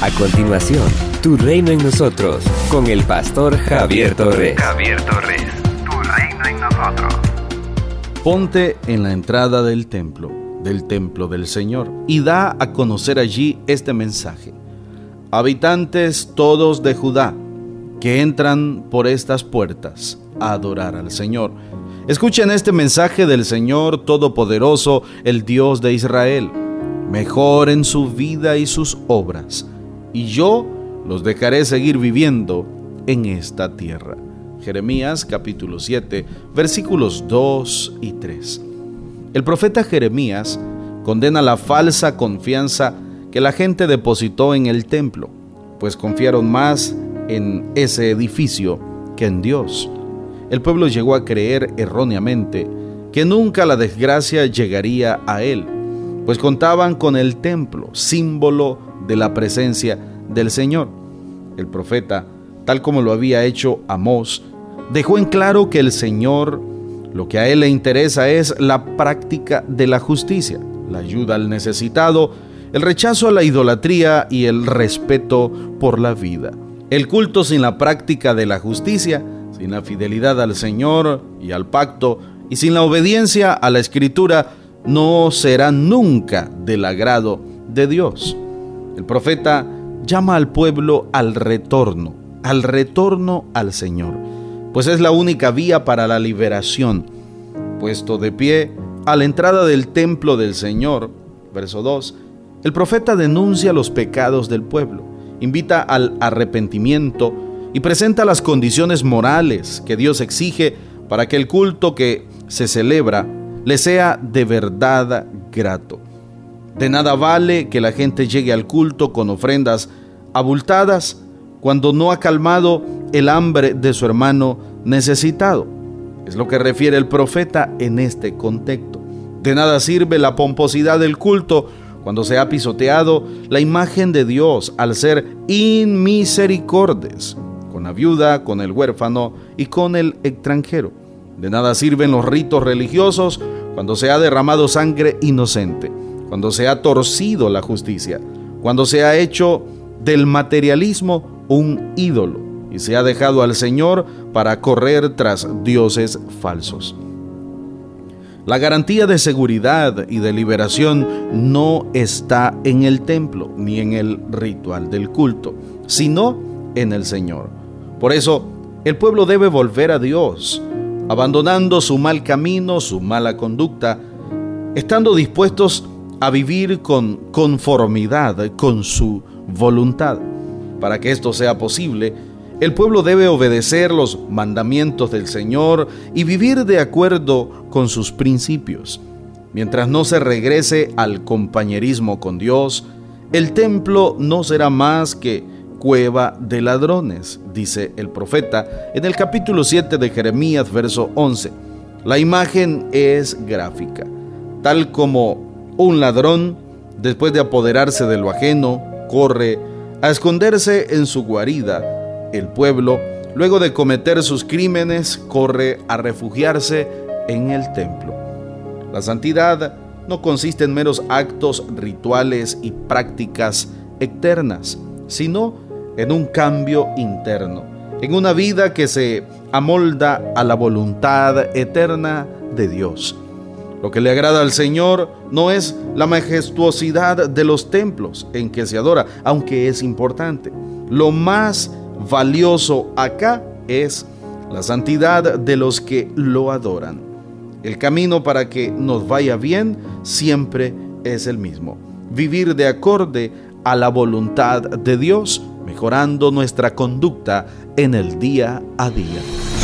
A continuación, Tu Reino en Nosotros, con el pastor Javier Torres. Javier Torres, Tu Reino en Nosotros. Ponte en la entrada del templo, del templo del Señor, y da a conocer allí este mensaje. Habitantes todos de Judá, que entran por estas puertas a adorar al Señor. Escuchen este mensaje del Señor Todopoderoso, el Dios de Israel. Mejoren su vida y sus obras, y yo los dejaré seguir viviendo en esta tierra. Jeremías capítulo 7 versículos 2 y 3. El profeta Jeremías condena la falsa confianza que la gente depositó en el templo, pues confiaron más en ese edificio que en Dios. El pueblo llegó a creer erróneamente que nunca la desgracia llegaría a él, pues contaban con el templo, símbolo de la presencia del Señor. El profeta, tal como lo había hecho Amós, dejó en claro que el Señor lo que a él le interesa es la práctica de la justicia, la ayuda al necesitado, el rechazo a la idolatría y el respeto por la vida. El culto sin la práctica de la justicia, sin la fidelidad al Señor y al pacto, y sin la obediencia a la escritura, no será nunca del agrado de Dios. El profeta llama al pueblo al retorno, al retorno al Señor, pues es la única vía para la liberación. Puesto de pie a la entrada del templo del Señor, verso 2, el profeta denuncia los pecados del pueblo invita al arrepentimiento y presenta las condiciones morales que Dios exige para que el culto que se celebra le sea de verdad grato. De nada vale que la gente llegue al culto con ofrendas abultadas cuando no ha calmado el hambre de su hermano necesitado. Es lo que refiere el profeta en este contexto. De nada sirve la pomposidad del culto cuando se ha pisoteado la imagen de Dios al ser inmisericordes con la viuda, con el huérfano y con el extranjero. De nada sirven los ritos religiosos cuando se ha derramado sangre inocente, cuando se ha torcido la justicia, cuando se ha hecho del materialismo un ídolo y se ha dejado al Señor para correr tras dioses falsos. La garantía de seguridad y de liberación no está en el templo ni en el ritual del culto, sino en el Señor. Por eso, el pueblo debe volver a Dios, abandonando su mal camino, su mala conducta, estando dispuestos a vivir con conformidad con su voluntad. Para que esto sea posible, el pueblo debe obedecer los mandamientos del Señor y vivir de acuerdo con sus principios. Mientras no se regrese al compañerismo con Dios, el templo no será más que cueva de ladrones, dice el profeta en el capítulo 7 de Jeremías, verso 11. La imagen es gráfica, tal como un ladrón, después de apoderarse de lo ajeno, corre a esconderse en su guarida el pueblo, luego de cometer sus crímenes, corre a refugiarse en el templo. La santidad no consiste en meros actos rituales y prácticas externas, sino en un cambio interno, en una vida que se amolda a la voluntad eterna de Dios. Lo que le agrada al Señor no es la majestuosidad de los templos en que se adora, aunque es importante. Lo más valioso acá es la santidad de los que lo adoran. El camino para que nos vaya bien siempre es el mismo. Vivir de acorde a la voluntad de Dios, mejorando nuestra conducta en el día a día.